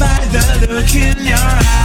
Remember your the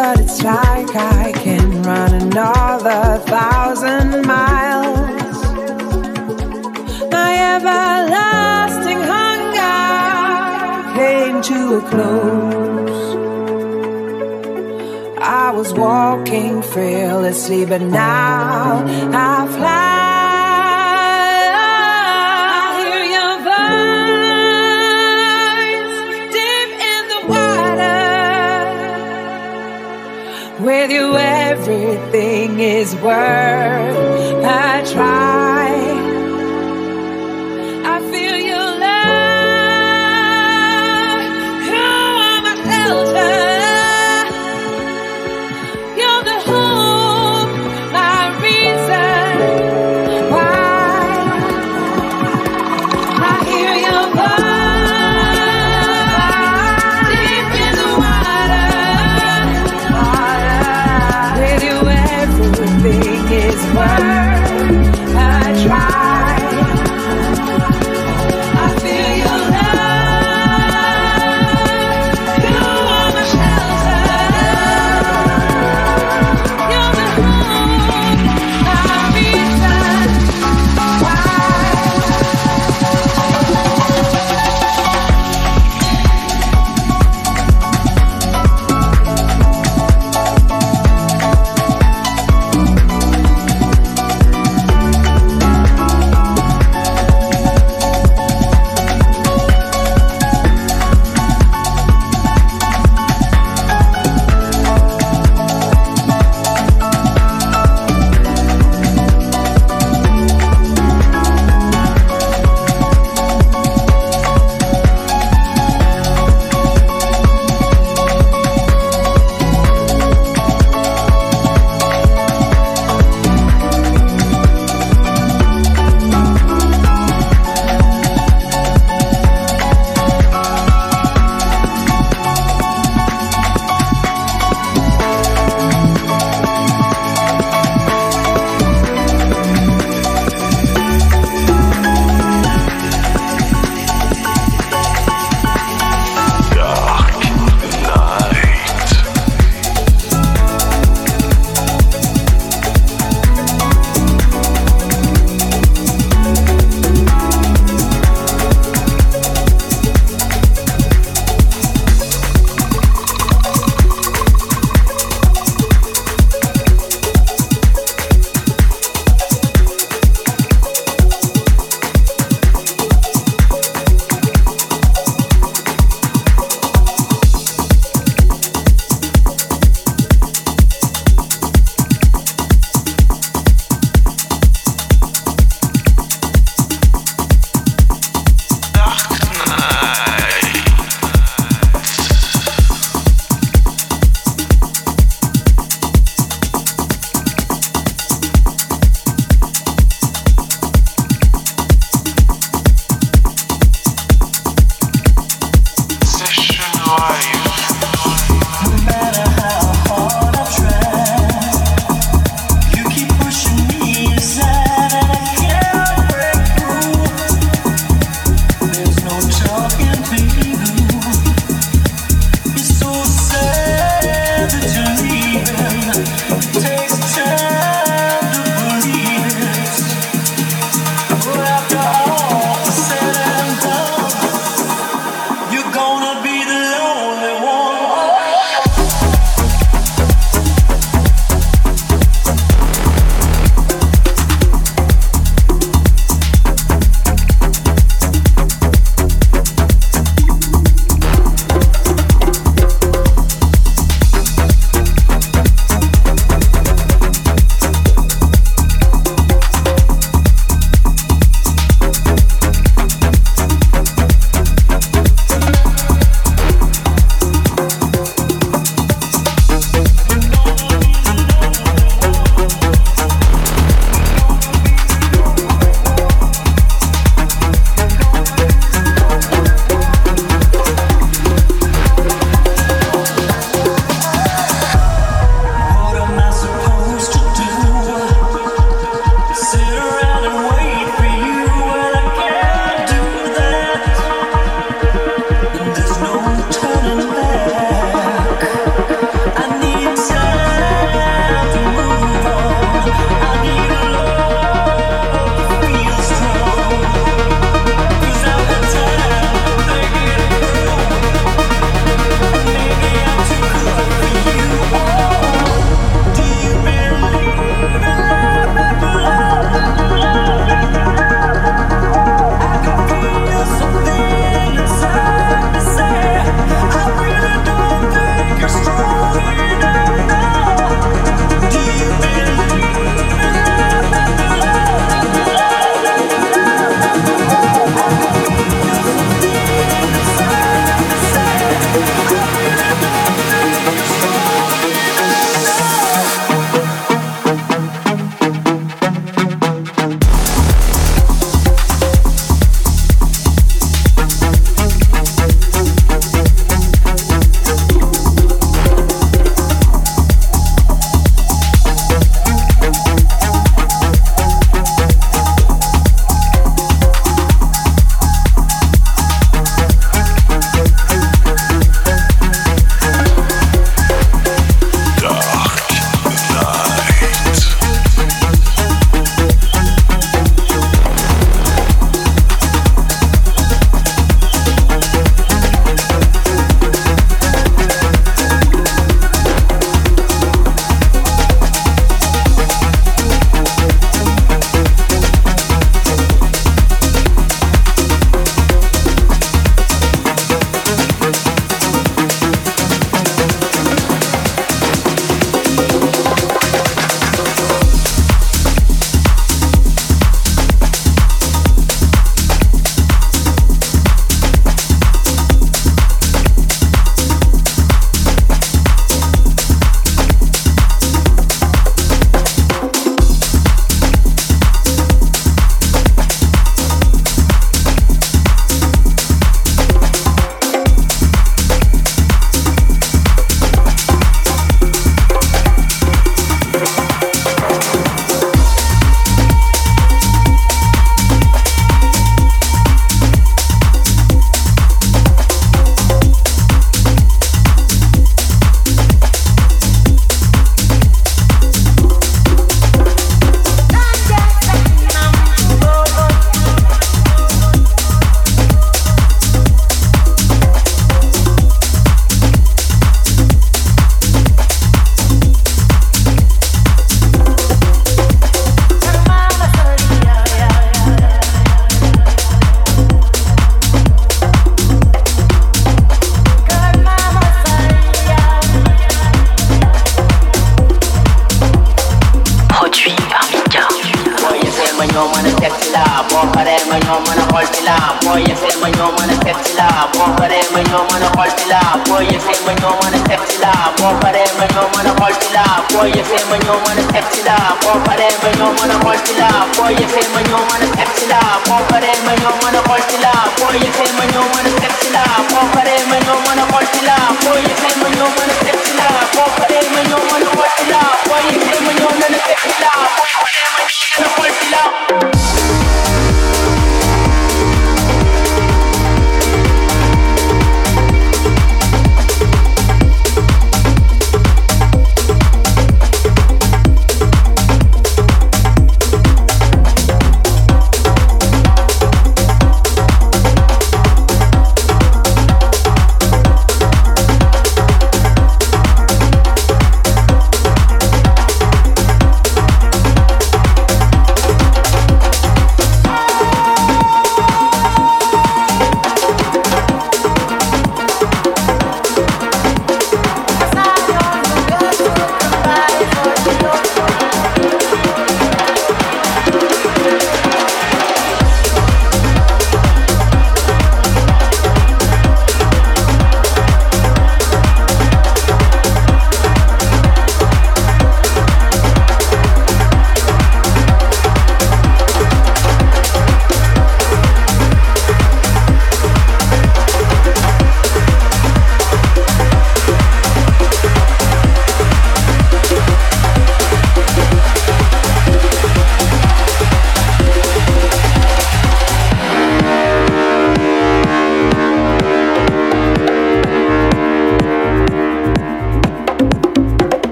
but it's like I can run another thousand miles. My everlasting hunger came to a close. I was walking fearlessly, but now I fly. With you, everything is worth a try.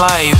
Life.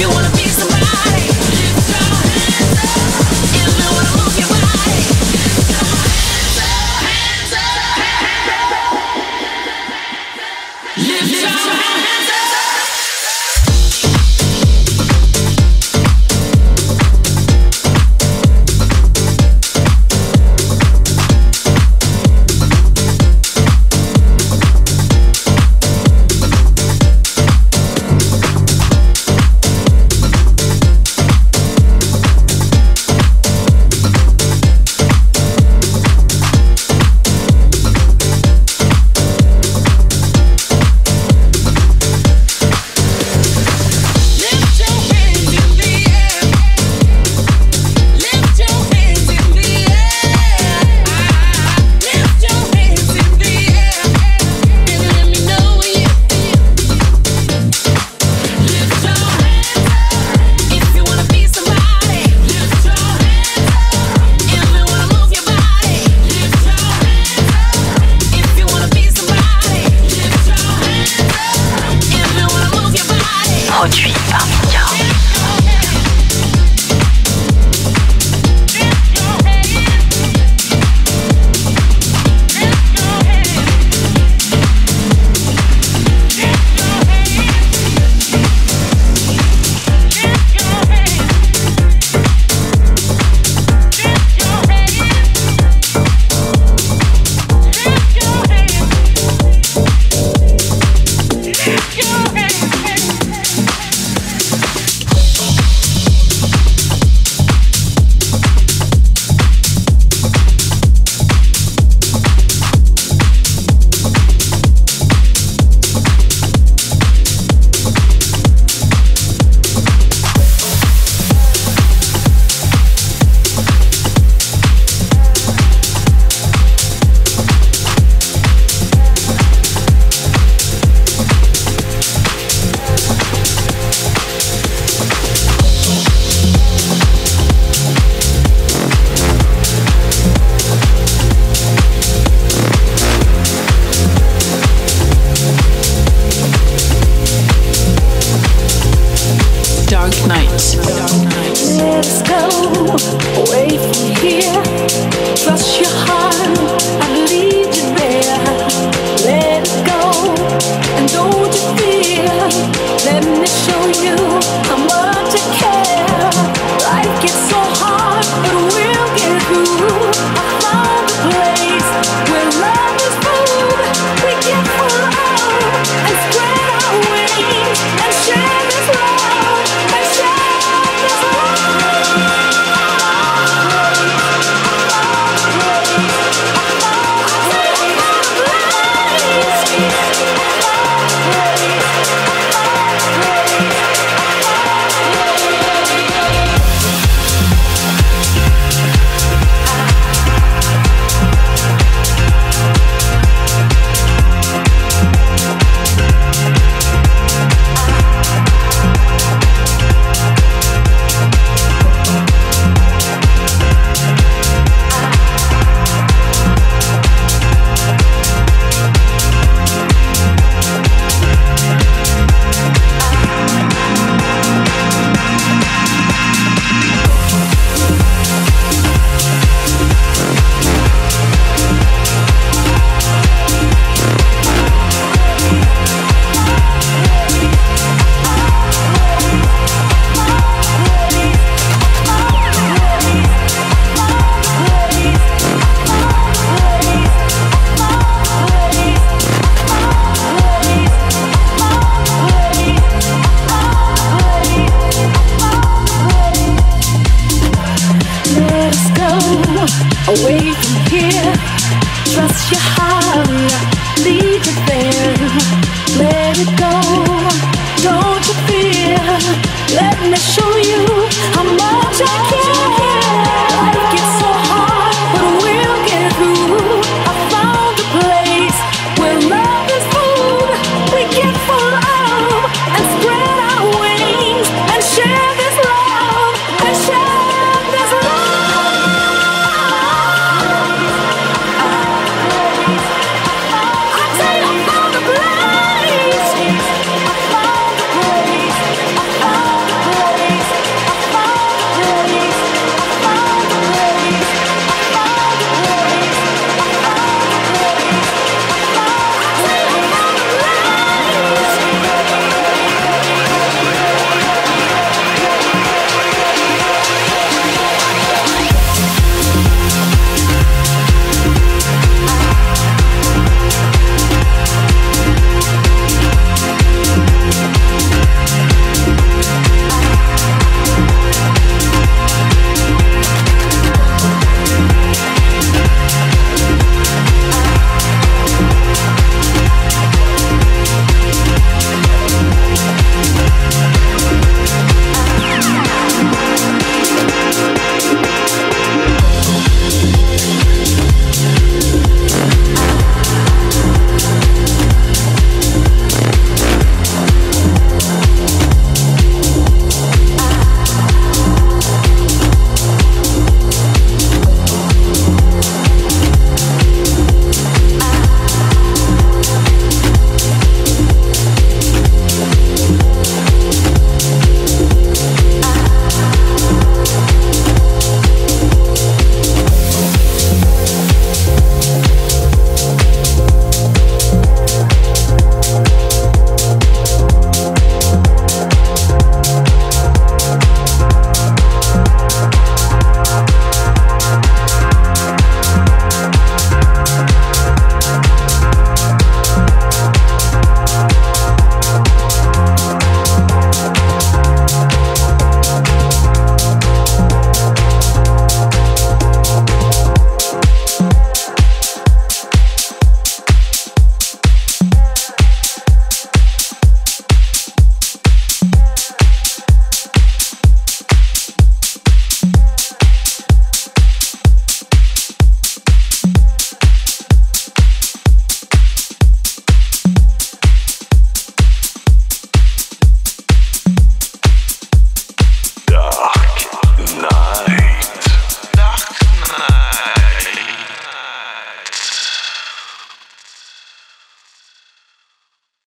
You wanna